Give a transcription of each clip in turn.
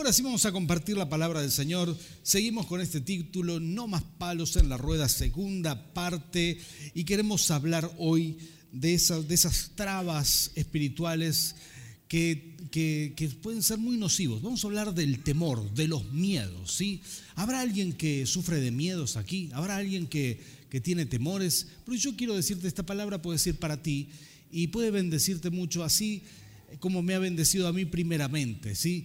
Ahora sí vamos a compartir la palabra del Señor. Seguimos con este título, No más palos en la rueda, segunda parte, y queremos hablar hoy de esas, de esas trabas espirituales que, que, pueden ser muy nocivos. Vamos a hablar del temor, de los miedos. ¿sí? ¿Habrá alguien que sufre de miedos aquí? ¿Habrá alguien que, que tiene temores? Pero yo quiero decirte, esta palabra puede ser para ti y puede bendecirte mucho así como me ha bendecido a mí primeramente. ¿sí?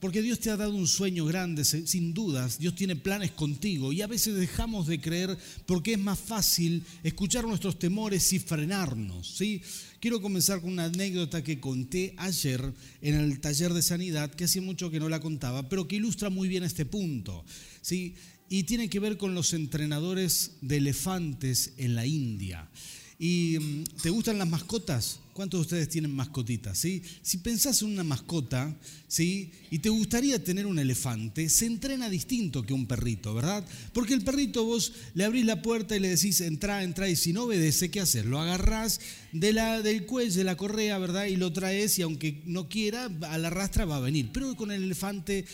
Porque Dios te ha dado un sueño grande, sin dudas. Dios tiene planes contigo y a veces dejamos de creer porque es más fácil escuchar nuestros temores y frenarnos. ¿sí? Quiero comenzar con una anécdota que conté ayer en el taller de sanidad, que hacía mucho que no la contaba, pero que ilustra muy bien este punto. ¿sí? Y tiene que ver con los entrenadores de elefantes en la India. ¿Y mm, te gustan las mascotas? ¿Cuántos de ustedes tienen mascotitas? ¿sí? Si pensás en una mascota ¿sí? y te gustaría tener un elefante, se entrena distinto que un perrito, ¿verdad? Porque el perrito vos le abrís la puerta y le decís, entra, entra, y si no obedece, ¿qué haces? Lo agarrás de la, del cuello, de la correa, ¿verdad? Y lo traes y aunque no quiera, a la rastra va a venir. Pero con el elefante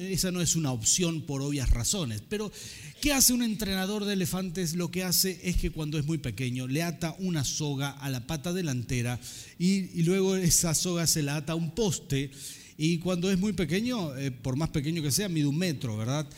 esa no es una opción por obvias razones. Pero, ¿qué hace un entrenador de elefantes? Lo que hace es que cuando es muy pequeño le ata una soga a la pata delantera y, luego esa soga se la ata a un poste y cuando es muy pequeño, eh, por más pequeño que sea, mide un metro, ¿verdad?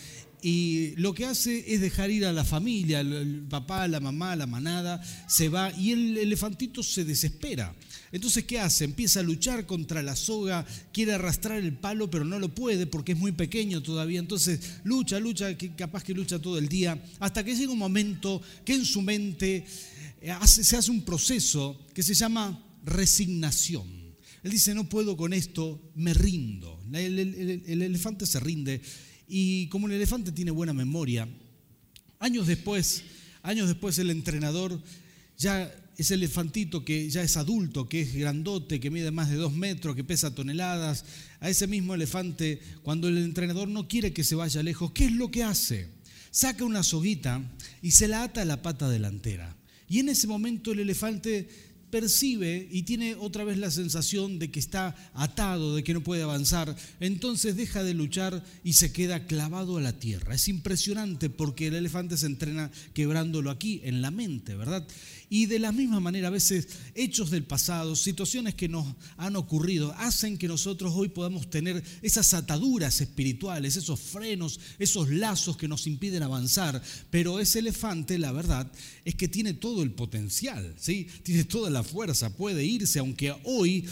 Y lo que hace es dejar ir a la familia, el papá, la mamá, la manada, se va y el elefantito se desespera. Entonces, ¿qué hace? Empieza a luchar contra la soga, quiere arrastrar el palo, pero no lo puede porque es muy pequeño todavía. Entonces, lucha, lucha, capaz que lucha todo el día, hasta que llega un momento que en su mente eh, se hace un proceso que se llama resignación. Él dice, no puedo con esto, me rindo. El, elefante se rinde y como el elefante tiene buena memoria, años después, años después el entrenador ya ese elefantito que ya es adulto, que es grandote, que mide más de dos metros, que pesa toneladas, a ese mismo elefante, cuando el entrenador no quiere que se vaya lejos, ¿qué es lo que hace? Saca una soguita y se la ata a la pata delantera. Y en ese momento el elefante percibe y tiene otra vez la sensación de que está atado, de que no puede avanzar, entonces deja de luchar y se queda clavado a la tierra. Es impresionante porque el elefante se entrena quebrándolo aquí, en la mente, ¿verdad? Y de la misma manera, a veces hechos del pasado, situaciones que nos han ocurrido, hacen que nosotros hoy podamos tener esas ataduras espirituales, esos frenos, esos lazos que nos impiden avanzar. Pero ese elefante, la verdad, es que tiene todo el potencial, ¿sí? Tiene toda la fuerza, puede irse, aunque hoy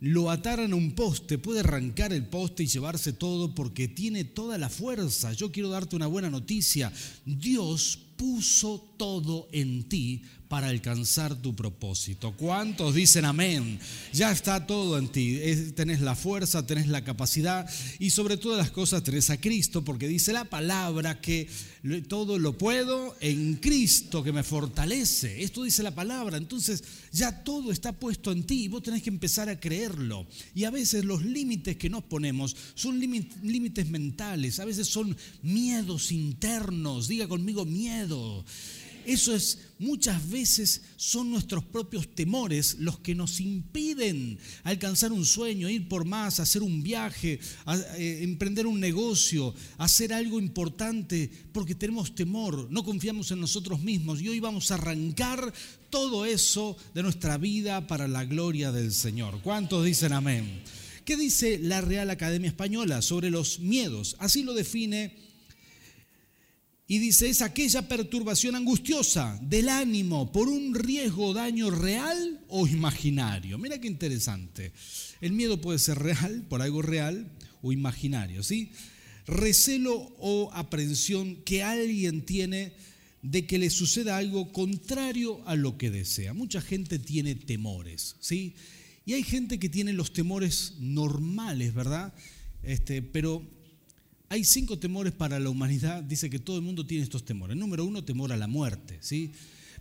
lo ataran a un poste, puede arrancar el poste y llevarse todo porque tiene toda la fuerza. Yo quiero darte una buena noticia. Dios puso todo en ti para alcanzar tu propósito. ¿Cuántos dicen amén? Ya está todo en ti. Tenés la fuerza, tenés la capacidad y sobre todas las cosas tenés a Cristo porque dice la palabra que todo lo puedo en Cristo que me fortalece. Esto dice la palabra. Entonces ya todo está puesto en ti y vos tenés que empezar a creerlo. Y a veces los límites que nos ponemos son límites mentales, a veces son miedos internos. Diga conmigo miedo. Eso es, muchas veces son nuestros propios temores los que nos impiden alcanzar un sueño, ir por más, hacer un viaje, eh, emprender un negocio, hacer algo importante, porque tenemos temor, no confiamos en nosotros mismos y hoy vamos a arrancar todo eso de nuestra vida para la gloria del Señor. ¿Cuántos dicen amén? ¿Qué dice la Real Academia Española sobre los miedos? Así lo define y dice, es aquella perturbación angustiosa del ánimo por un riesgo o daño real o imaginario. Mira qué interesante. El miedo puede ser real, por algo real, o imaginario, ¿sí? Recelo o aprensión que alguien tiene de que le suceda algo contrario a lo que desea. Mucha gente tiene temores, ¿sí? Y hay gente que tiene los temores normales, ¿verdad? Este, pero hay cinco temores para la humanidad. Dice que todo el mundo tiene estos temores. Número uno, temor a la muerte, ¿sí?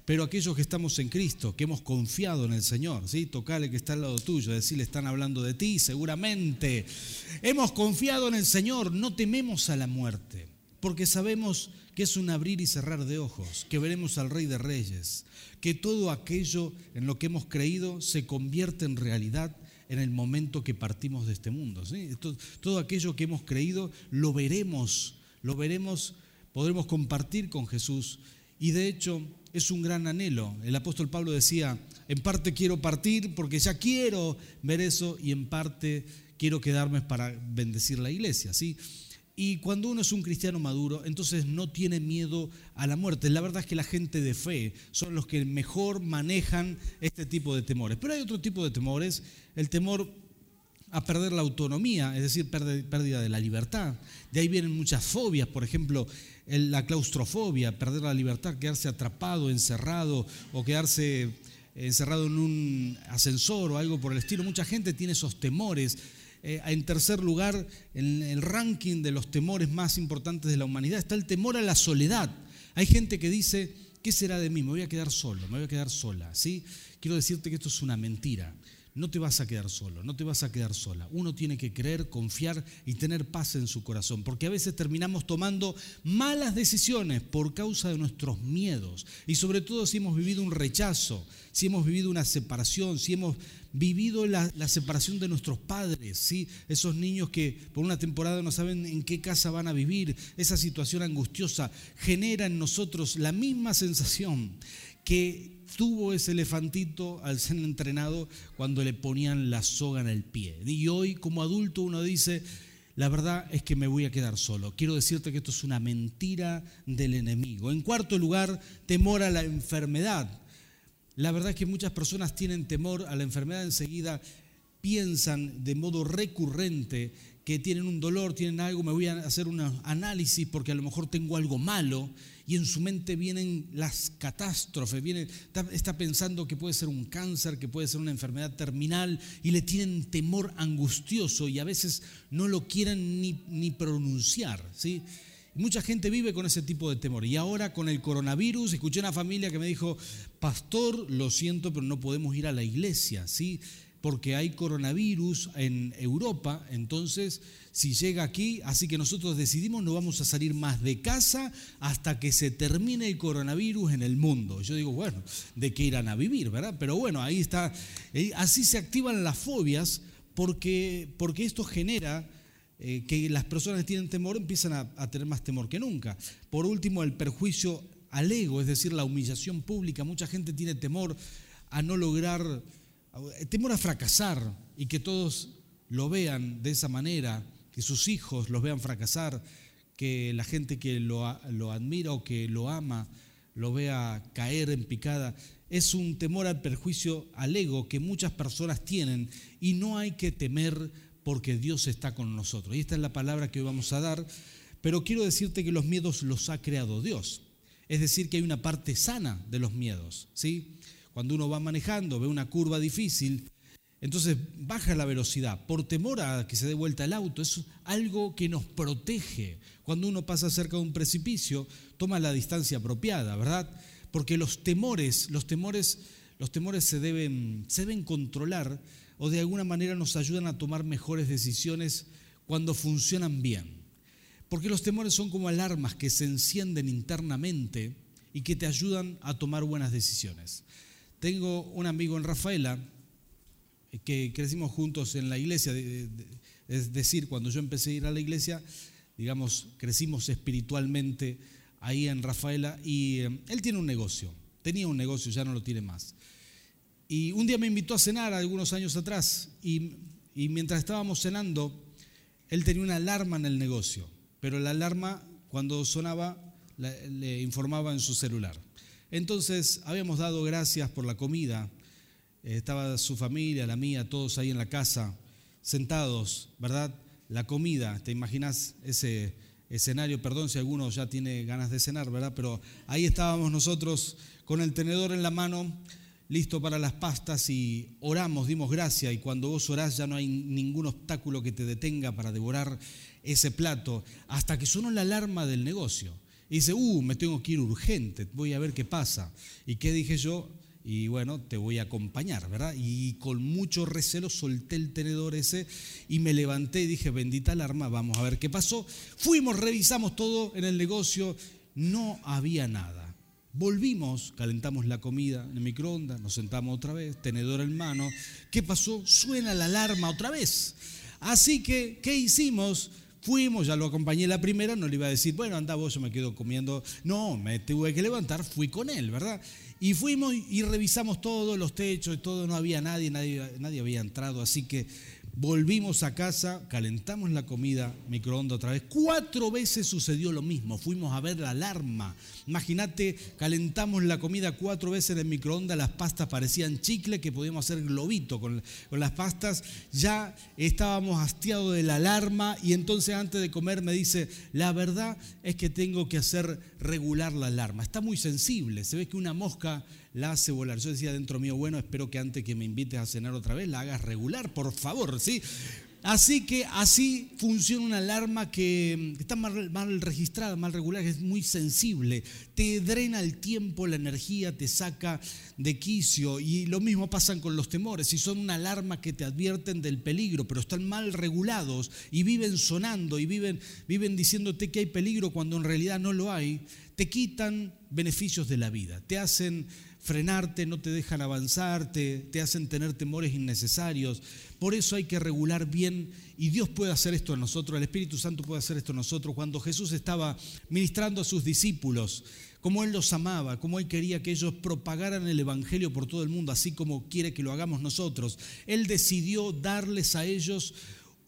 Pero aquellos que estamos en Cristo, que hemos confiado en el Señor, ¿sí? Tocale que está al lado tuyo, decirle, están hablando de ti, seguramente. Hemos confiado en el Señor, no tememos a la muerte, porque sabemos que es un abrir y cerrar de ojos, que veremos al Rey de Reyes, que todo aquello en lo que hemos creído se convierte en realidad en el momento que partimos de este mundo. Todo, aquello que hemos creído lo veremos, lo veremos, podremos compartir con Jesús. Y de hecho es un gran anhelo. El apóstol Pablo decía, en parte quiero partir porque ya quiero ver eso y en parte quiero quedarme para bendecir la iglesia. ¿sí? Y cuando uno es un cristiano maduro, entonces no tiene miedo a la muerte. La verdad es que la gente de fe son los que mejor manejan este tipo de temores. Pero hay otro tipo de temores, el temor a perder la autonomía, es decir, pérdida de la libertad. De ahí vienen muchas fobias, por ejemplo, la claustrofobia, perder la libertad, quedarse atrapado, encerrado o quedarse encerrado en un ascensor o algo por el estilo. Mucha gente tiene esos temores eh, en tercer lugar en el ranking de los temores más importantes de la humanidad. Está el temor a la soledad. Hay gente que dice, ¿qué será de mí? Me voy a quedar solo, me voy a quedar sola. ¿sí? Quiero decirte que esto es una mentira. No te vas a quedar solo, no te vas a quedar sola. Uno tiene que creer, confiar y tener paz en su corazón, porque a veces terminamos tomando malas decisiones por causa de nuestros miedos. Y sobre todo si hemos vivido un rechazo, si hemos vivido una separación, si hemos vivido la, separación de nuestros padres, ¿sí? esos niños que por una temporada no saben en qué casa van a vivir, esa situación angustiosa genera en nosotros la misma sensación que tuvo ese elefantito al ser entrenado cuando le ponían la soga en el pie. Y hoy como adulto uno dice, la verdad es que me voy a quedar solo. Quiero decirte que esto es una mentira del enemigo. En cuarto lugar, temor a la enfermedad. La verdad es que muchas personas tienen temor a la enfermedad enseguida, piensan de modo recurrente que tienen un dolor, tienen algo, me voy a hacer un análisis porque a lo mejor tengo algo malo y en su mente vienen las catástrofes, viene, está, pensando que puede ser un cáncer, que puede ser una enfermedad terminal y le tienen temor angustioso y a veces no lo quieren ni, ni pronunciar. ¿sí? Mucha gente vive con ese tipo de temor. Y ahora con el coronavirus, escuché una familia que me dijo, pastor, lo siento, pero no podemos ir a la iglesia, ¿sí? Porque hay coronavirus en Europa, entonces si llega aquí, así que nosotros decidimos no vamos a salir más de casa hasta que se termine el coronavirus en el mundo. Yo digo, bueno, de qué irán a vivir, ¿verdad? Pero bueno, ahí está, así se activan las fobias porque, porque esto genera eh, que las personas que tienen temor empiezan a tener más temor que nunca. Por último, el perjuicio al ego, es decir, la humillación pública. Mucha gente tiene temor a no lograr temor a fracasar y que todos lo vean de esa manera, que sus hijos los vean fracasar, que la gente que lo, lo admira o que lo ama lo vea caer en picada. Es un temor al perjuicio al ego que muchas personas tienen y no hay que temer porque Dios está con nosotros. Y esta es la palabra que hoy vamos a dar, pero quiero decirte que los miedos los ha creado Dios. Es decir, que hay una parte sana de los miedos, ¿sí? Cuando uno va manejando, ve una curva difícil, entonces baja la velocidad por temor a que se dé vuelta el auto. Es algo que nos protege. Cuando uno pasa cerca de un precipicio, toma la distancia apropiada, ¿verdad? Porque los temores, los temores, los temores se deben, se deben controlar o de alguna manera nos ayudan a tomar mejores decisiones cuando funcionan bien. Porque los temores son como alarmas que se encienden internamente y que te ayudan a tomar buenas decisiones. Tengo un amigo en Rafaela que crecimos juntos en la iglesia, es decir, cuando yo empecé a ir a la iglesia, digamos, crecimos espiritualmente ahí en Rafaela y eh, él tiene un negocio, tenía un negocio, ya no lo tiene más. Y un día me invitó a cenar algunos años atrás y, mientras estábamos cenando, él tenía una alarma en el negocio, pero la alarma cuando sonaba le informaba en su celular. Entonces habíamos dado gracias por la comida, eh, estaba su familia, la mía, todos ahí en la casa, sentados, ¿verdad? La comida, ¿te imaginas ese escenario? Perdón si alguno ya tiene ganas de cenar, ¿verdad? Pero ahí estábamos nosotros con el tenedor en la mano, listo para las pastas y oramos, dimos gracia y cuando vos orás ya no hay ningún obstáculo que te detenga para devorar ese plato hasta que sonó la alarma del negocio. Y dice, uh, me tengo que ir urgente, voy a ver qué pasa. ¿Y qué dije yo? Y bueno, te voy a acompañar, ¿verdad? Y con mucho recelo solté el tenedor ese y me levanté y dije, bendita alarma, vamos a ver qué pasó. Fuimos, revisamos todo en el negocio, no había nada. Volvimos, calentamos la comida en el microondas, nos sentamos otra vez, tenedor en mano. ¿Qué pasó? Suena la alarma otra vez. Así que, ¿qué hicimos? Fuimos, ya lo acompañé la primera, no le iba a decir, bueno, anda vos, yo me quedo comiendo. No, me tuve que levantar, fui con él, ¿verdad? Y fuimos y revisamos todos los techos y todo, no había nadie, nadie, nadie había entrado, así que Volvimos a casa, calentamos la comida, microondas otra vez. Cuatro veces sucedió lo mismo. Fuimos a ver la alarma. Imagínate, calentamos la comida cuatro veces en el microondas, las pastas parecían chicle, que podíamos hacer globito con, con las pastas. Ya estábamos hastiados de la alarma y entonces antes de comer me dice, la verdad es que tengo que hacer regular la alarma. Está muy sensible. Se ve que una mosca la hace volar. Yo decía dentro mío, bueno, espero que antes que me invites a cenar otra vez la hagas regular, por favor, ¿sí? Así que así funciona una alarma que está mal, mal, registrada, mal regulada, que es muy sensible. Te drena el tiempo, la energía, te saca de quicio. Y lo mismo pasa con los temores. Si son una alarma que te advierten del peligro, pero están mal regulados y viven sonando y viven, viven diciéndote que hay peligro cuando en realidad no lo hay, te quitan beneficios de la vida. Te hacen frenarte, no te dejan avanzar, te, hacen tener temores innecesarios. Por eso hay que regular bien y Dios puede hacer esto en nosotros, el Espíritu Santo puede hacer esto en nosotros. Cuando Jesús estaba ministrando a sus discípulos, como Él los amaba, como Él quería que ellos propagaran el Evangelio por todo el mundo, así como quiere que lo hagamos nosotros, Él decidió darles a ellos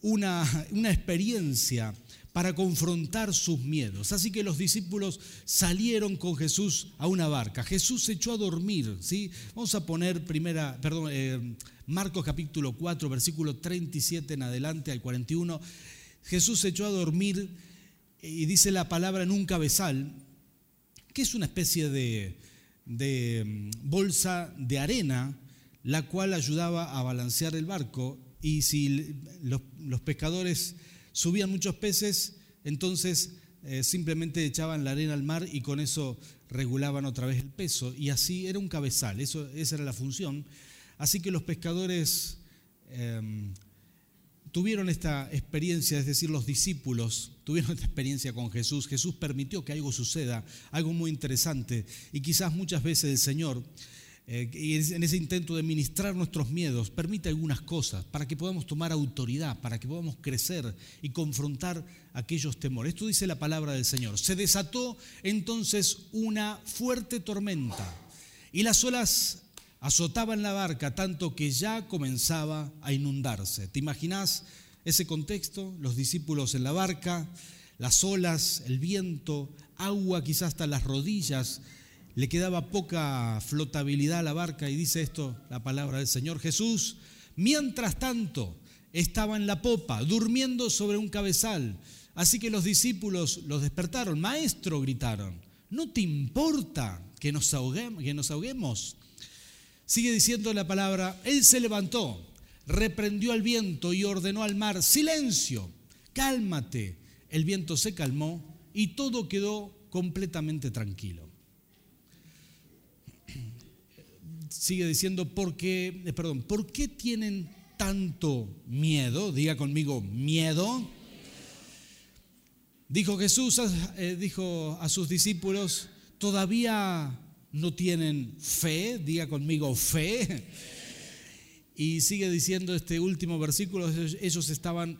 una, una experiencia para confrontar sus miedos. Así que los discípulos salieron con Jesús a una barca. Jesús se echó a dormir, ¿sí? Vamos a poner primera, perdón, eh, Marcos capítulo 4, versículo 37 en adelante al 41. Jesús se echó a dormir y dice la palabra en un cabezal, que es una especie de, de mm, bolsa de arena, la cual ayudaba a balancear el barco. Y si los, los pescadores subían muchos peces, entonces eh, simplemente echaban la arena al mar y con eso regulaban otra vez el peso. Y así era un cabezal, eso, esa era la función. Así que los pescadores em, tuvieron esta experiencia, es decir, los discípulos tuvieron esta experiencia con Jesús. Jesús permitió que algo suceda, algo muy interesante. Y quizás muchas veces el Señor eh, y en ese intento de ministrar nuestros miedos, permite algunas cosas para que podamos tomar autoridad, para que podamos crecer y confrontar aquellos temores. Esto dice la palabra del Señor. Se desató entonces una fuerte tormenta y las olas azotaban la barca tanto que ya comenzaba a inundarse. ¿Te imaginas ese contexto? Los discípulos en la barca, las olas, el viento, agua quizás hasta las rodillas le quedaba poca flotabilidad a la barca y dice esto la palabra del Señor Jesús. Mientras tanto, estaba en la popa, durmiendo sobre un cabezal. Así que los discípulos los despertaron. Maestro, gritaron, ¿no te importa que nos ahoguemos? Que nos ahoguemos? Sigue diciendo la palabra, Él se levantó, reprendió al viento y ordenó al mar, silencio, cálmate. El viento se calmó y todo quedó completamente tranquilo. Sigue diciendo, ¿por qué, eh, perdón, ¿por qué tienen tanto miedo? Diga conmigo, miedo. Dijo Jesús, eh, dijo a sus discípulos, ¿todavía no tienen fe? Diga conmigo, fe. Y sigue diciendo este último versículo, ellos estaban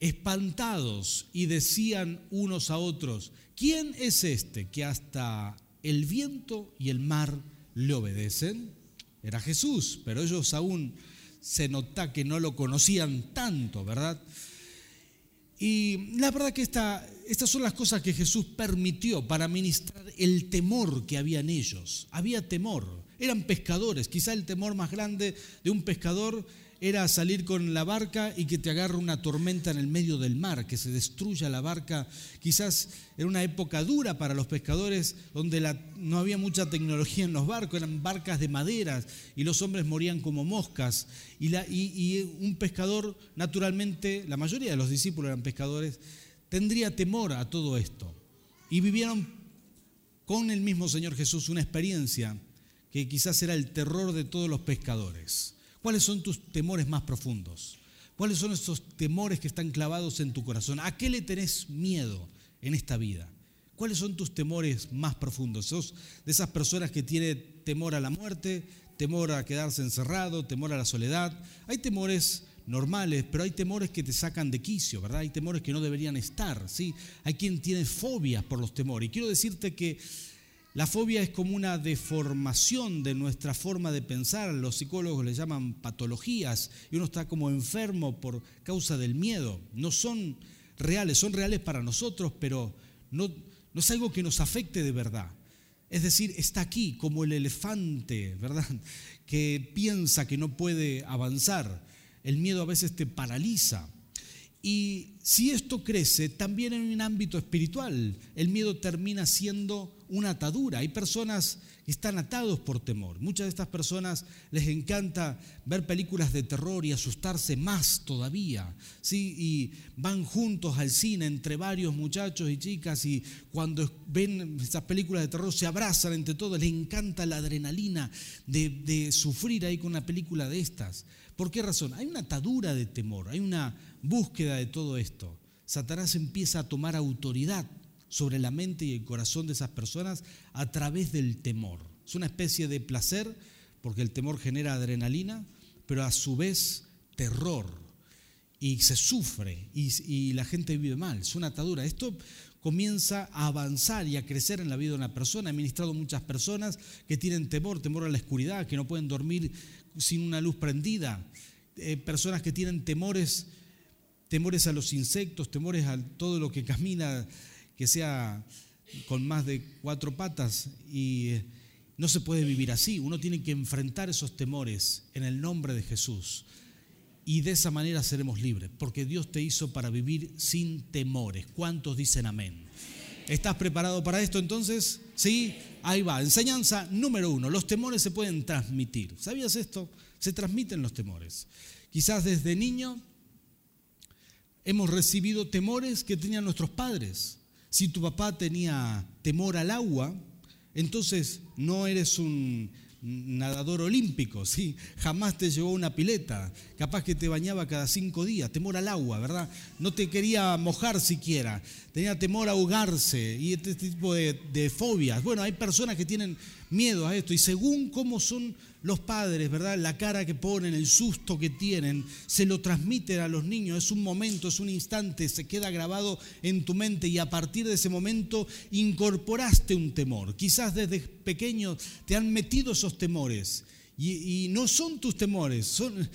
espantados y decían unos a otros, ¿quién es este que hasta el viento y el mar le obedecen? Era Jesús, pero ellos aún se nota que no lo conocían tanto, ¿verdad? Y la verdad que esta, estas son las cosas que Jesús permitió para ministrar el temor que había en ellos. Había temor, eran pescadores, quizá el temor más grande de un pescador era salir con la barca y que te agarre una tormenta en el medio del mar, que se destruya la barca. Quizás era una época dura para los pescadores, donde no había mucha tecnología en los barcos, eran barcas de maderas y los hombres morían como moscas. Y, y un pescador, naturalmente, la mayoría de los discípulos eran pescadores, tendría temor a todo esto. Y vivieron con el mismo Señor Jesús una experiencia que quizás era el terror de todos los pescadores. ¿Cuáles son tus temores más profundos? ¿Cuáles son esos temores que están clavados en tu corazón? ¿A qué le tenés miedo en esta vida? ¿Cuáles son tus temores más profundos? ¿Sos de esas personas que tienen temor a la muerte, temor a quedarse encerrado, temor a la soledad? Hay temores normales, pero hay temores que te sacan de quicio, ¿verdad? Hay temores que no deberían estar, ¿sí? Hay quien tiene fobias por los temores. Y quiero decirte que la fobia es como una deformación de nuestra forma de pensar. Los psicólogos le llaman patologías y uno está como enfermo por causa del miedo. No son reales, son reales para nosotros, pero no, no es algo que nos afecte de verdad. Es decir, está aquí como el elefante, ¿verdad? Que piensa que no puede avanzar. El miedo a veces te paraliza. Y si esto crece, también en un ámbito espiritual, el miedo termina siendo una atadura. Hay personas que están atados por temor. Muchas de estas personas les encanta ver películas de terror y asustarse más todavía. ¿sí? Y van juntos al cine entre varios muchachos y chicas y cuando ven esas películas de terror se abrazan entre todos. Les encanta la adrenalina de, de sufrir ahí con una película de estas. ¿Por qué razón? Hay una atadura de temor, hay una búsqueda de todo esto. Satanás empieza a tomar autoridad sobre la mente y el corazón de esas personas a través del temor. Es una especie de placer, porque el temor genera adrenalina, pero a su vez terror. Y se sufre y, la gente vive mal. Es una atadura. Esto comienza a avanzar y a crecer en la vida de una persona. He ministrado muchas personas que tienen temor, temor a la oscuridad, que no pueden dormir sin una luz prendida. Eh, personas que tienen temores, temores a los insectos, temores a todo lo que camina que sea con más de cuatro patas y eh, no se puede vivir así. Uno tiene que enfrentar esos temores en el nombre de Jesús. Y de esa manera seremos libres, porque Dios te hizo para vivir sin temores. ¿Cuántos dicen amén? ¿Estás preparado para esto entonces? Sí, ahí va. Enseñanza número uno. Los temores se pueden transmitir. ¿Sabías esto? Se transmiten los temores. Quizás desde niño hemos recibido temores que tenían nuestros padres. Si tu papá tenía temor al agua, entonces no eres un nadador olímpico, ¿sí? jamás te llevó una pileta, capaz que te bañaba cada cinco días, temor al agua, ¿verdad? No te quería mojar siquiera, tenía temor a ahogarse y este tipo de, de fobias. Bueno, hay personas que tienen miedo a esto y según cómo son los padres, ¿verdad? La cara que ponen, el susto que tienen, se lo transmiten a los niños. Es un momento, es un instante, se queda grabado en tu mente y a partir de ese momento incorporaste un temor. Quizás desde pequeño te han metido esos temores. Y, no son tus temores, son,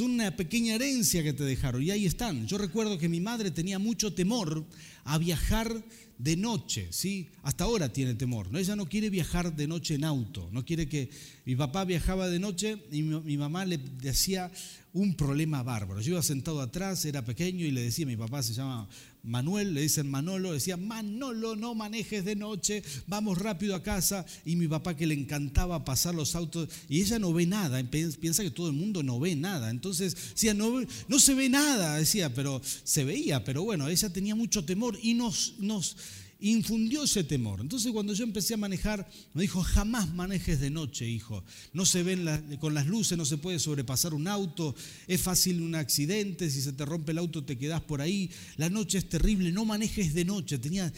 una pequeña herencia que te dejaron. Y ahí están. Yo recuerdo que mi madre tenía mucho temor a viajar de noche, ¿sí? Hasta ahora tiene temor, ¿no? Ella no quiere viajar de noche en auto, no quiere que... Mi papá viajaba de noche y mi, mamá le decía un problema bárbaro. Yo iba sentado atrás, era pequeño y le decía, mi papá se llama Manuel, le dicen Manolo, decía, Manolo, no manejes de noche, vamos rápido a casa. Y mi papá que le encantaba pasar los autos, y ella no ve nada, piensa que todo el mundo no ve nada. Entonces decía, no, no se ve nada, decía, pero se veía, pero bueno, ella tenía mucho temor y nos, nos infundió ese temor. Entonces cuando yo empecé a manejar, me dijo, jamás manejes de noche, hijo. No se ven con las luces, no se puede sobrepasar un auto, es fácil un accidente, si se te rompe el auto te quedas por ahí, la noche es terrible, no manejes de noche. Tenía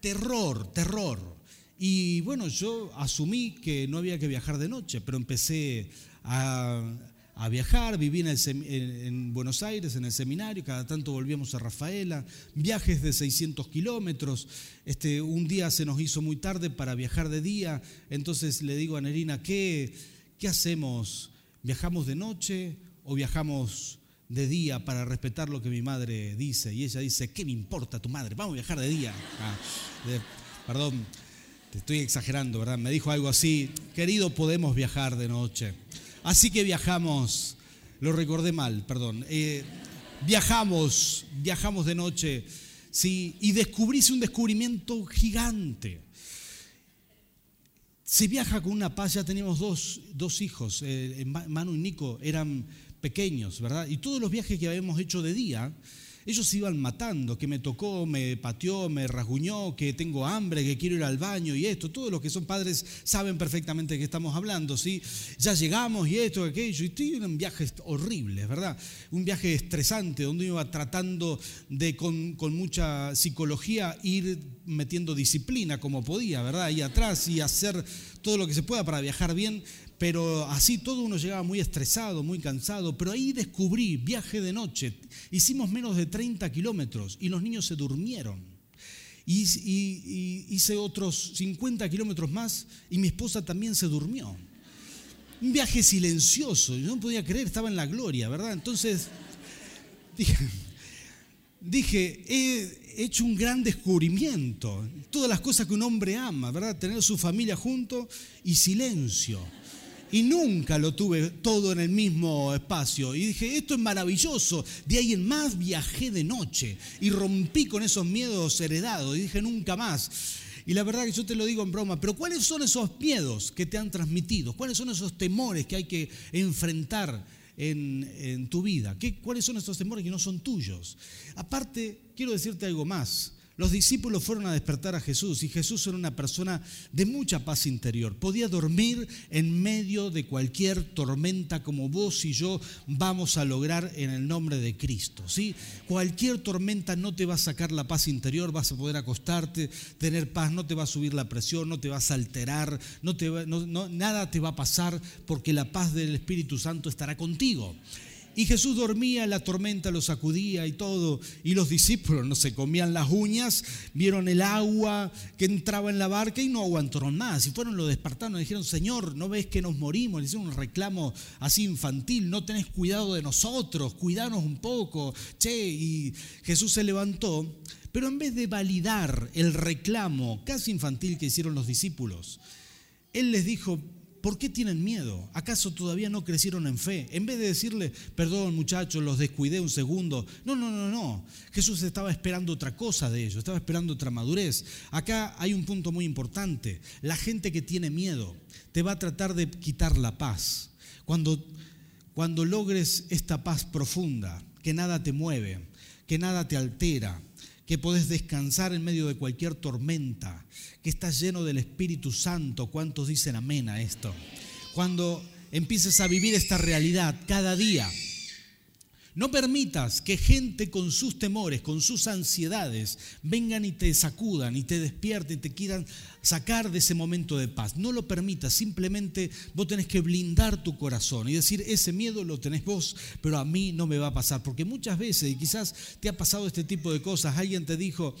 terror, terror. Y bueno, yo asumí que no había que viajar de noche, pero empecé a a viajar, viví en, Buenos Aires, en el seminario, cada tanto volvíamos a Rafaela, viajes de 600 kilómetros, este, un día se nos hizo muy tarde para viajar de día, entonces le digo a Nerina, ¿qué, qué hacemos? ¿Viajamos de noche o viajamos de día para respetar lo que mi madre dice? Y ella dice, ¿qué me importa tu madre? Vamos a viajar de día. Ah, perdón, te estoy exagerando, ¿verdad? Me dijo algo así, querido, podemos viajar de noche. Así que viajamos, lo recordé mal, perdón. Eh, viajamos, viajamos de noche, sí, y descubríse un descubrimiento gigante. Se viaja con una paz, ya teníamos dos, dos hijos, eh, Manu y Nico eran pequeños, ¿verdad? Y todos los viajes que habíamos hecho de día, Ellos se iban matando, que me tocó, me pateó, me rasguñó, que tengo hambre, que quiero ir al baño y esto. Todos los que son padres saben perfectamente de qué estamos hablando, ¿sí? Ya llegamos y esto, aquello. Y estoy en un viaje horrible, ¿verdad? Un viaje estresante donde iba tratando de, con, con mucha psicología, ir metiendo disciplina como podía, ¿verdad? Ahí atrás y hacer todo lo que se pueda para viajar bien pero así todo uno llegaba muy estresado, muy cansado, pero ahí descubrí, viaje de noche, hicimos menos de 30 kilómetros y los niños se durmieron. Y, hice otros 50 kilómetros más y mi esposa también se durmió. Un viaje silencioso, yo no podía creer, estaba en la gloria, ¿verdad? Entonces dije, dije he hecho un gran descubrimiento, todas las cosas que un hombre ama, ¿verdad? Tener su familia junto y silencio y nunca lo tuve todo en el mismo espacio. Y dije, esto es maravilloso. De ahí en más viajé de noche y rompí con esos miedos heredados y dije, nunca más. Y la verdad que yo te lo digo en broma, pero ¿cuáles son esos miedos que te han transmitido? ¿Cuáles son esos temores que hay que enfrentar en, en tu vida? ¿Qué, ¿Cuáles son esos temores que no son tuyos? Aparte, quiero decirte algo más. Los discípulos fueron a despertar a Jesús y Jesús era una persona de mucha paz interior. Podía dormir en medio de cualquier tormenta como vos y yo vamos a lograr en el nombre de Cristo. ¿sí? Cualquier tormenta no te va a sacar la paz interior, vas a poder acostarte, tener paz, no te va a subir la presión, no te vas a alterar, no te nada te va a pasar porque la paz del Espíritu Santo estará contigo. Y Jesús dormía, la tormenta lo sacudía y todo. Y los discípulos no se comían las uñas, vieron el agua que entraba en la barca y no aguantaron más. Y fueron, lo despertaron y dijeron, Señor, ¿no ves que nos morimos? Le hicieron un reclamo así infantil, no tenés cuidado de nosotros, cuidanos un poco. Che, y Jesús se levantó, pero en vez de validar el reclamo casi infantil que hicieron los discípulos, Él les dijo, ¿Por qué tienen miedo? ¿Acaso todavía no crecieron en fe? En vez de decirle, perdón muchachos, los descuidé un segundo. No, no, no, no. Jesús estaba esperando otra cosa de ellos, estaba esperando otra madurez. Acá hay un punto muy importante. La gente que tiene miedo te va a tratar de quitar la paz. Cuando, cuando logres esta paz profunda, que nada te mueve, que nada te altera, que podés descansar en medio de cualquier tormenta, que estás lleno del Espíritu Santo. ¿Cuántos dicen amén a esto? Cuando empieces a vivir esta realidad cada día, no permitas que gente con sus temores, con sus ansiedades, vengan y te sacudan y te despierten y te quieran sacar de ese momento de paz. No lo permitas, simplemente vos tenés que blindar tu corazón y decir, ese miedo lo tenés vos, pero a mí no me va a pasar. Porque muchas veces, y quizás te ha pasado este tipo de cosas, alguien te dijo,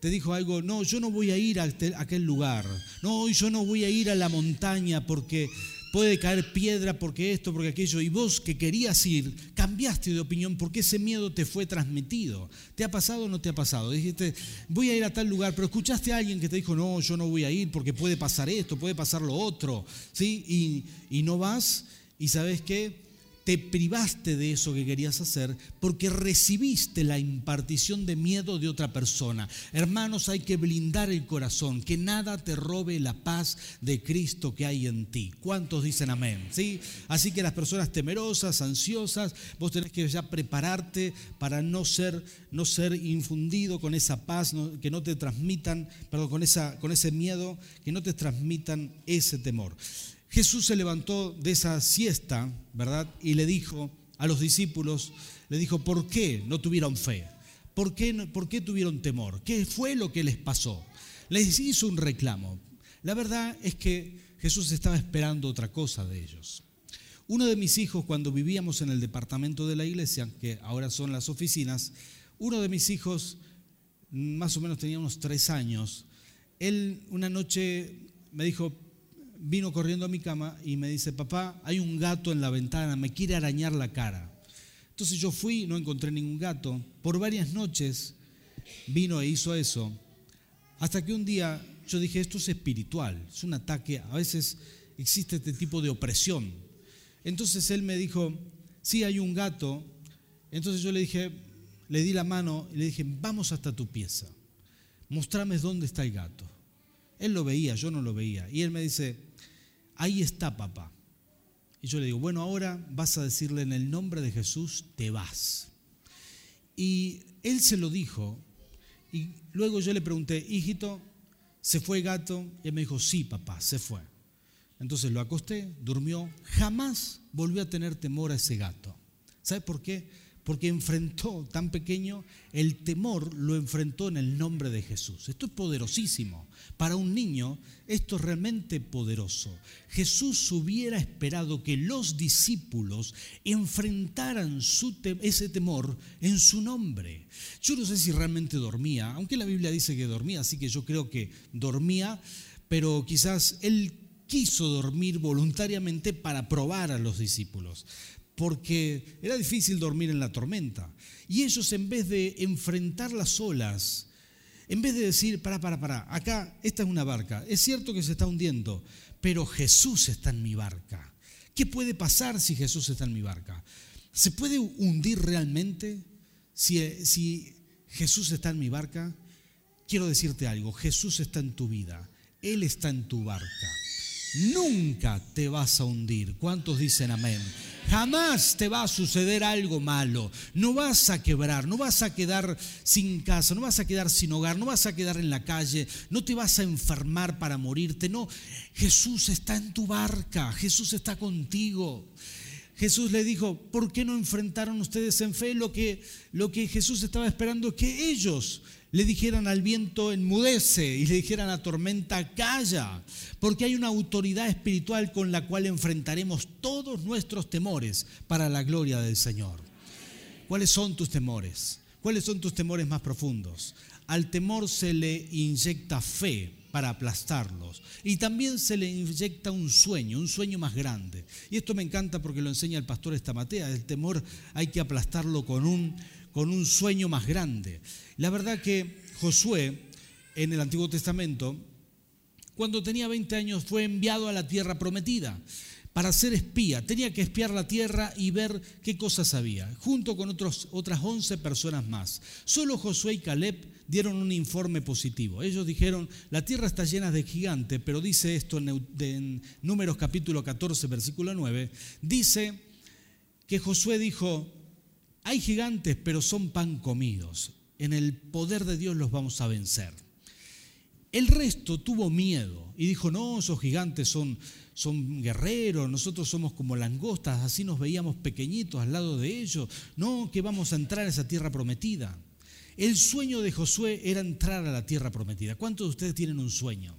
te dijo algo, no, yo no voy a ir a aquel lugar, no, yo no voy a ir a la montaña porque puede caer piedra porque esto, porque aquello, y vos que querías ir, cambiaste de opinión porque ese miedo te fue transmitido. ¿Te ha pasado o no te ha pasado? Dijiste, voy a ir a tal lugar, pero escuchaste a alguien que te dijo, no, yo no voy a ir porque puede pasar esto, puede pasar lo otro, ¿sí? Y, y no vas, y sabes qué? Te privaste de eso que querías hacer porque recibiste la impartición de miedo de otra persona. Hermanos, hay que blindar el corazón, que nada te robe la paz de Cristo que hay en ti. ¿Cuántos dicen amén? ¿Sí? Así que las personas temerosas, ansiosas, vos tenés que ya prepararte para no ser, no ser infundido con esa paz, que no te transmitan, perdón, con, esa, con ese miedo, que no te transmitan ese temor. Jesús se levantó de esa siesta, ¿verdad? Y le dijo a los discípulos, le dijo, ¿por qué no tuvieron fe? ¿Por qué, ¿Por qué tuvieron temor? ¿Qué fue lo que les pasó? Les hizo un reclamo. La verdad es que Jesús estaba esperando otra cosa de ellos. Uno de mis hijos, cuando vivíamos en el departamento de la iglesia, que ahora son las oficinas, uno de mis hijos, más o menos tenía unos tres años, él una noche me dijo, vino corriendo a mi cama y me dice, papá, hay un gato en la ventana, me quiere arañar la cara. Entonces yo fui, no encontré ningún gato. Por varias noches vino e hizo eso. Hasta que un día yo dije, esto es espiritual, es un ataque, a veces existe este tipo de opresión. Entonces él me dijo, sí, hay un gato. Entonces yo le dije, le di la mano y le dije, vamos hasta tu pieza, mostrame dónde está el gato. Él lo veía, yo no lo veía. Y él me dice, ahí está papá. Y yo le digo, bueno, ahora vas a decirle en el nombre de Jesús, te vas. Y él se lo dijo. Y luego yo le pregunté, hijito, ¿se fue el gato? Y él me dijo, sí, papá, se fue. Entonces lo acosté, durmió, jamás volvió a tener temor a ese gato. ¿Sabe por qué? Porque enfrentó tan pequeño, el temor lo enfrentó en el nombre de Jesús. Esto es poderosísimo. Para un niño, esto es realmente poderoso. Jesús hubiera esperado que los discípulos enfrentaran ese temor en su nombre. Yo no sé si realmente dormía, aunque la Biblia dice que dormía, así que yo creo que dormía, pero quizás él quiso dormir voluntariamente para probar a los discípulos porque era difícil dormir en la tormenta. Y ellos en vez de enfrentar las olas, en vez de decir, para, para, para, acá, esta es una barca, es cierto que se está hundiendo, pero Jesús está en mi barca. ¿Qué puede pasar si Jesús está en mi barca? ¿Se puede hundir realmente si, si Jesús está en mi barca? Quiero decirte algo, Jesús está en tu vida, Él está en tu barca. Nunca te vas a hundir. ¿Cuántos dicen amén? Jamás te va a suceder algo malo. No vas a quebrar, no vas a quedar sin casa, no vas a quedar sin hogar, no vas a quedar en la calle, no te vas a enfermar para morirte. No, Jesús está en tu barca, Jesús está contigo. Jesús le dijo, ¿por qué no enfrentaron ustedes en fe lo que, lo que Jesús estaba esperando que ellos le dijeran al viento enmudece y le dijeran a tormenta calla, porque hay una autoridad espiritual con la cual enfrentaremos todos nuestros temores para la gloria del Señor. ¿Cuáles son tus temores? ¿Cuáles son tus temores más profundos? Al temor se le inyecta fe para aplastarlos y también se le inyecta un sueño, un sueño más grande. Y esto me encanta porque lo enseña el pastor Estamatea, el temor hay que aplastarlo con un con un sueño más grande. La verdad que Josué en el Antiguo Testamento, cuando tenía 20 años, fue enviado a la tierra prometida para ser espía. Tenía que espiar la tierra y ver qué cosas había, junto con otros, otras 11 personas más. Solo Josué y Caleb dieron un informe positivo. Ellos dijeron, la tierra está llena de gigantes, pero dice esto en, en Números capítulo 14, versículo 9, dice que Josué dijo, hay gigantes, pero son pan comidos. En el poder de Dios los vamos a vencer. El resto tuvo miedo y dijo, no, esos gigantes son, son guerreros, nosotros somos como langostas, así nos veíamos pequeñitos al lado de ellos. No, que vamos a entrar a esa tierra prometida. El sueño de Josué era entrar a la tierra prometida. ¿Cuántos de ustedes tienen un sueño?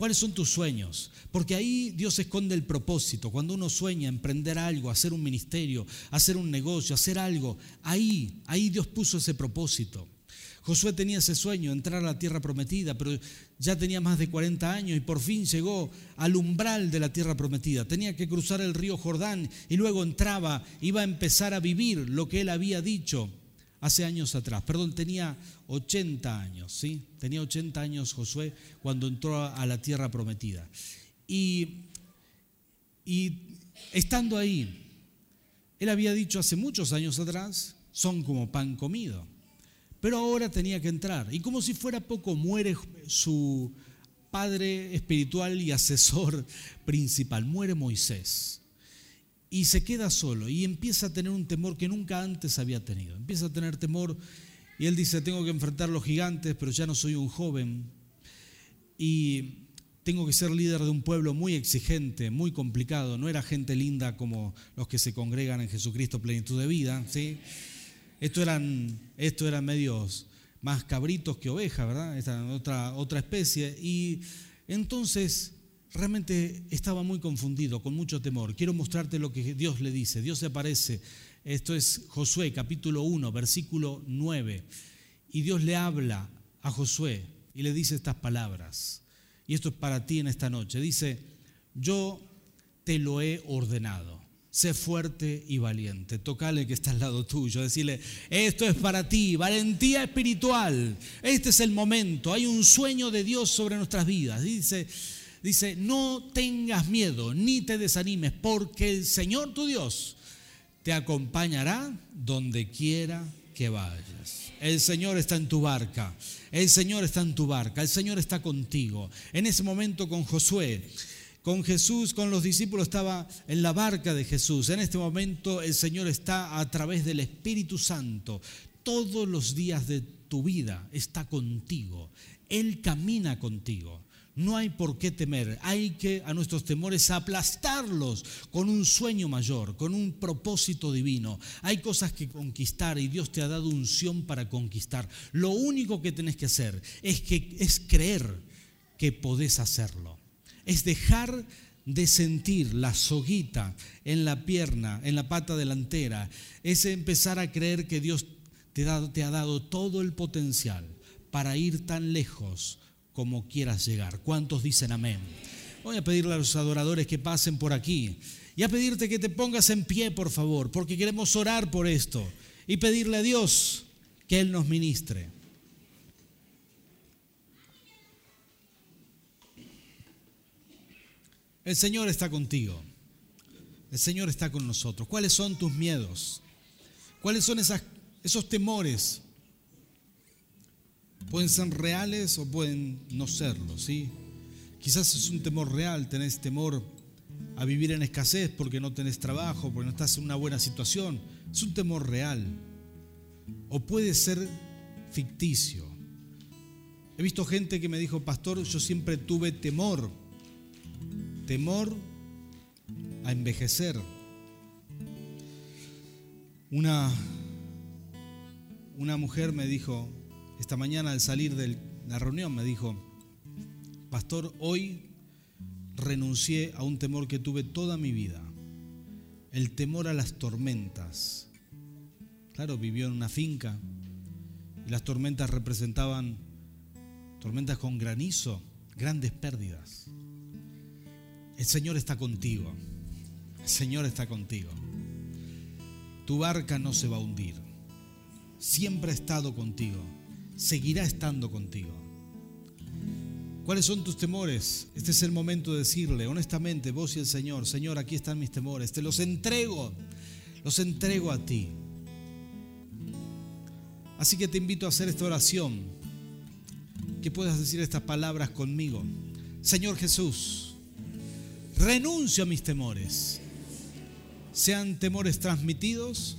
¿Cuáles son tus sueños? Porque ahí Dios esconde el propósito. Cuando uno sueña emprender algo, hacer un ministerio, hacer un negocio, hacer algo, ahí, ahí Dios puso ese propósito. Josué tenía ese sueño, entrar a la tierra prometida, pero ya tenía más de 40 años y por fin llegó al umbral de la tierra prometida. Tenía que cruzar el río Jordán y luego entraba, iba a empezar a vivir lo que él había dicho hace años atrás. Perdón, tenía 80 años, ¿sí? Tenía 80 años Josué cuando entró a la tierra prometida. Y, y estando ahí, él había dicho hace muchos años atrás, son como pan comido. Pero ahora tenía que entrar. Y como si fuera poco, muere su padre espiritual y asesor principal, muere Moisés y se queda solo y empieza a tener un temor que nunca antes había tenido. Empieza a tener temor y él dice, tengo que enfrentar los gigantes, pero ya no soy un joven y tengo que ser líder de un pueblo muy exigente, muy complicado. No era gente linda como los que se congregan en Jesucristo plenitud de vida, ¿sí? Esto eran, esto eran medios más cabritos que ovejas, ¿verdad? Esta otra, otra especie. Y entonces realmente estaba muy confundido, con mucho temor. Quiero mostrarte lo que Dios le dice. Dios se aparece. Esto es Josué capítulo 1, versículo 9. Y Dios le habla a Josué y le dice estas palabras. Y esto es para ti en esta noche. Dice, yo te lo he ordenado. Sé fuerte y valiente. Tocale que está al lado tuyo. Decirle, esto es para ti. Valentía espiritual. Este es el momento. Hay un sueño de Dios sobre nuestras vidas. Dice, dice, no tengas miedo ni te desanimes, porque el Señor tu Dios te acompañará donde quiera que vayas. El Señor está en tu barca, el Señor está en tu barca, el Señor está contigo. En ese momento con Josué, con Jesús, con los discípulos estaba en la barca de Jesús. En este momento el Señor está a través del Espíritu Santo todos los días de tu vida está contigo. Él camina contigo. No hay por qué temer, hay que a nuestros temores aplastarlos con un sueño mayor, con un propósito divino. Hay cosas que conquistar y Dios te ha dado unción para conquistar. Lo único que tenés que hacer es, que, es creer que podés hacerlo. Es dejar de sentir la soguita en la pierna, en la pata delantera. Es empezar a creer que Dios te, te ha dado todo el potencial para ir tan lejos como quieras llegar. ¿Cuántos dicen amén? Voy a pedirle a los adoradores que pasen por aquí y a pedirte que te pongas en pie, por favor, porque queremos orar por esto y pedirle a Dios que Él nos ministre. El Señor está contigo. El Señor está con nosotros. ¿Cuáles son tus miedos? ¿Cuáles son esos temores Pueden ser reales o pueden no serlo, ¿sí? Quizás es un temor real, tenés temor a vivir en escasez porque no tenés trabajo, porque no estás en una buena situación. Es un temor real. O puede ser ficticio. He visto gente que me dijo, pastor, yo siempre tuve temor. Temor a envejecer. Una, una mujer me dijo, esta mañana al salir de la reunión me dijo, pastor, hoy renuncié a un temor que tuve toda mi vida, el temor a las tormentas. Claro, vivió en una finca y las tormentas representaban tormentas con granizo, grandes pérdidas. El Señor está contigo, el Señor está contigo. Tu barca no se va a hundir, siempre ha estado contigo seguirá estando contigo. ¿Cuáles son tus temores? Este es el momento de decirle honestamente, vos y el Señor, Señor, aquí están mis temores, te los entrego, los entrego a ti. Así que te invito a hacer esta oración, que puedas decir estas palabras conmigo. Señor Jesús, renuncio a mis temores, sean temores transmitidos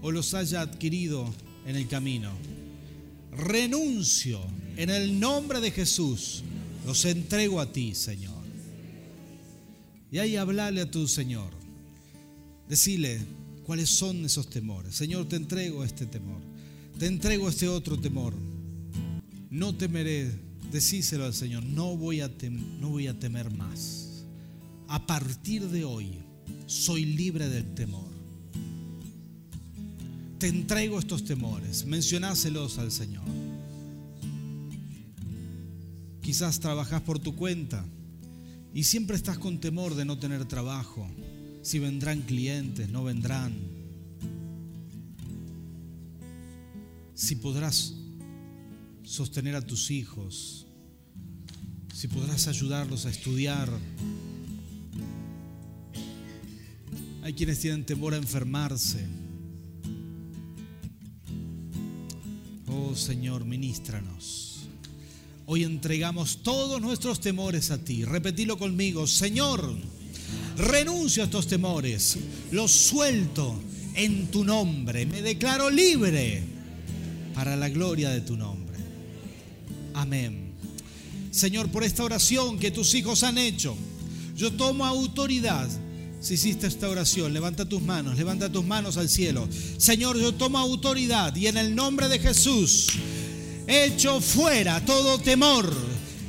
o los haya adquirido en el camino. Renuncio en el nombre de Jesús. Los entrego a ti, Señor. Y ahí hablarle a tu Señor. Decirle cuáles son esos temores. Señor, te entrego este temor. Te entrego este otro temor. No temeré. Decíselo al Señor. No voy a, no voy a temer más. A partir de hoy soy libre del temor te entrego estos temores, mencionáselos al Señor. Quizás trabajas por tu cuenta y siempre estás con temor de no tener trabajo, si vendrán clientes, no vendrán, si podrás sostener a tus hijos, si podrás ayudarlos a estudiar. Hay quienes tienen temor a enfermarse. Señor, ministranos. Hoy entregamos todos nuestros temores a ti. Repetilo conmigo. Señor, renuncio a estos temores. Los suelto en tu nombre. Me declaro libre para la gloria de tu nombre. Amén. Señor, por esta oración que tus hijos han hecho, yo tomo autoridad si hiciste esta oración, levanta tus manos, levanta tus manos al cielo. Señor, yo tomo autoridad y en el nombre de Jesús echo fuera todo temor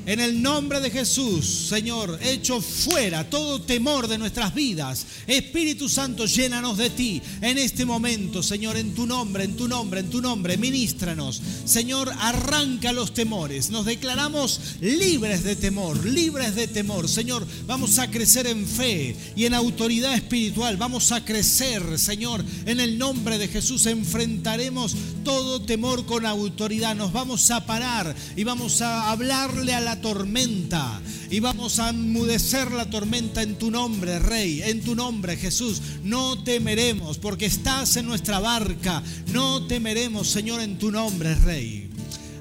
en el nombre de Jesús, Señor, echo fuera todo temor de nuestras vidas. Espíritu Santo, llénanos de ti en este momento, Señor, en tu nombre, en tu nombre, en tu nombre. Ministranos. Señor, arranca los temores. Nos declaramos libres de temor, libres de temor. Señor, vamos a crecer en fe y en autoridad espiritual. Vamos a crecer, Señor, en el nombre de Jesús. Enfrentaremos todo temor con autoridad. Nos vamos a parar y vamos a hablarle a la tormenta y vamos a enmudecer la tormenta en tu nombre, Rey, en tu nombre, Jesús. No temeremos porque estás en nuestra barca. No temeremos, Señor, en tu nombre, Rey.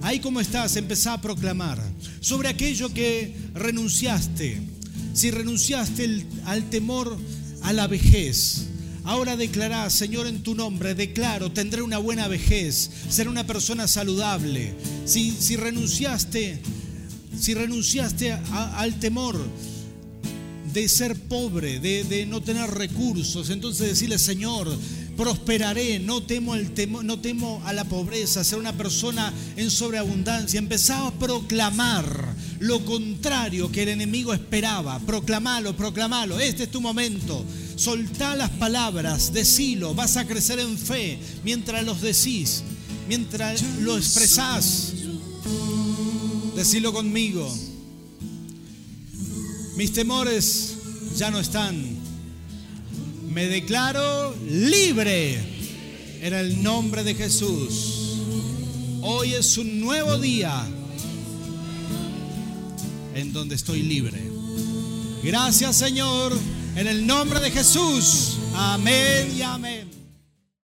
Ahí como estás, empezá a proclamar sobre aquello que renunciaste. Si renunciaste al temor a la vejez, Ahora declará, Señor, en tu nombre, declaro, tendré una buena vejez, seré una persona saludable. Si, si renunciaste, si renunciaste al temor, de ser pobre, de, no tener recursos. Entonces decirle, Señor, prosperaré, no temo, el no temo a la pobreza, ser una persona en sobreabundancia. Empezaba a proclamar lo contrario que el enemigo esperaba. Proclamalo, proclamalo. Este es tu momento. Soltá las palabras, decilo, vas a crecer en fe mientras los decís, mientras lo expresás. Decilo conmigo. Mis temores ya no están. Me declaro libre en el nombre de Jesús. Hoy es un nuevo día en donde estoy libre. Gracias Señor, en el nombre de Jesús. Amén y amén.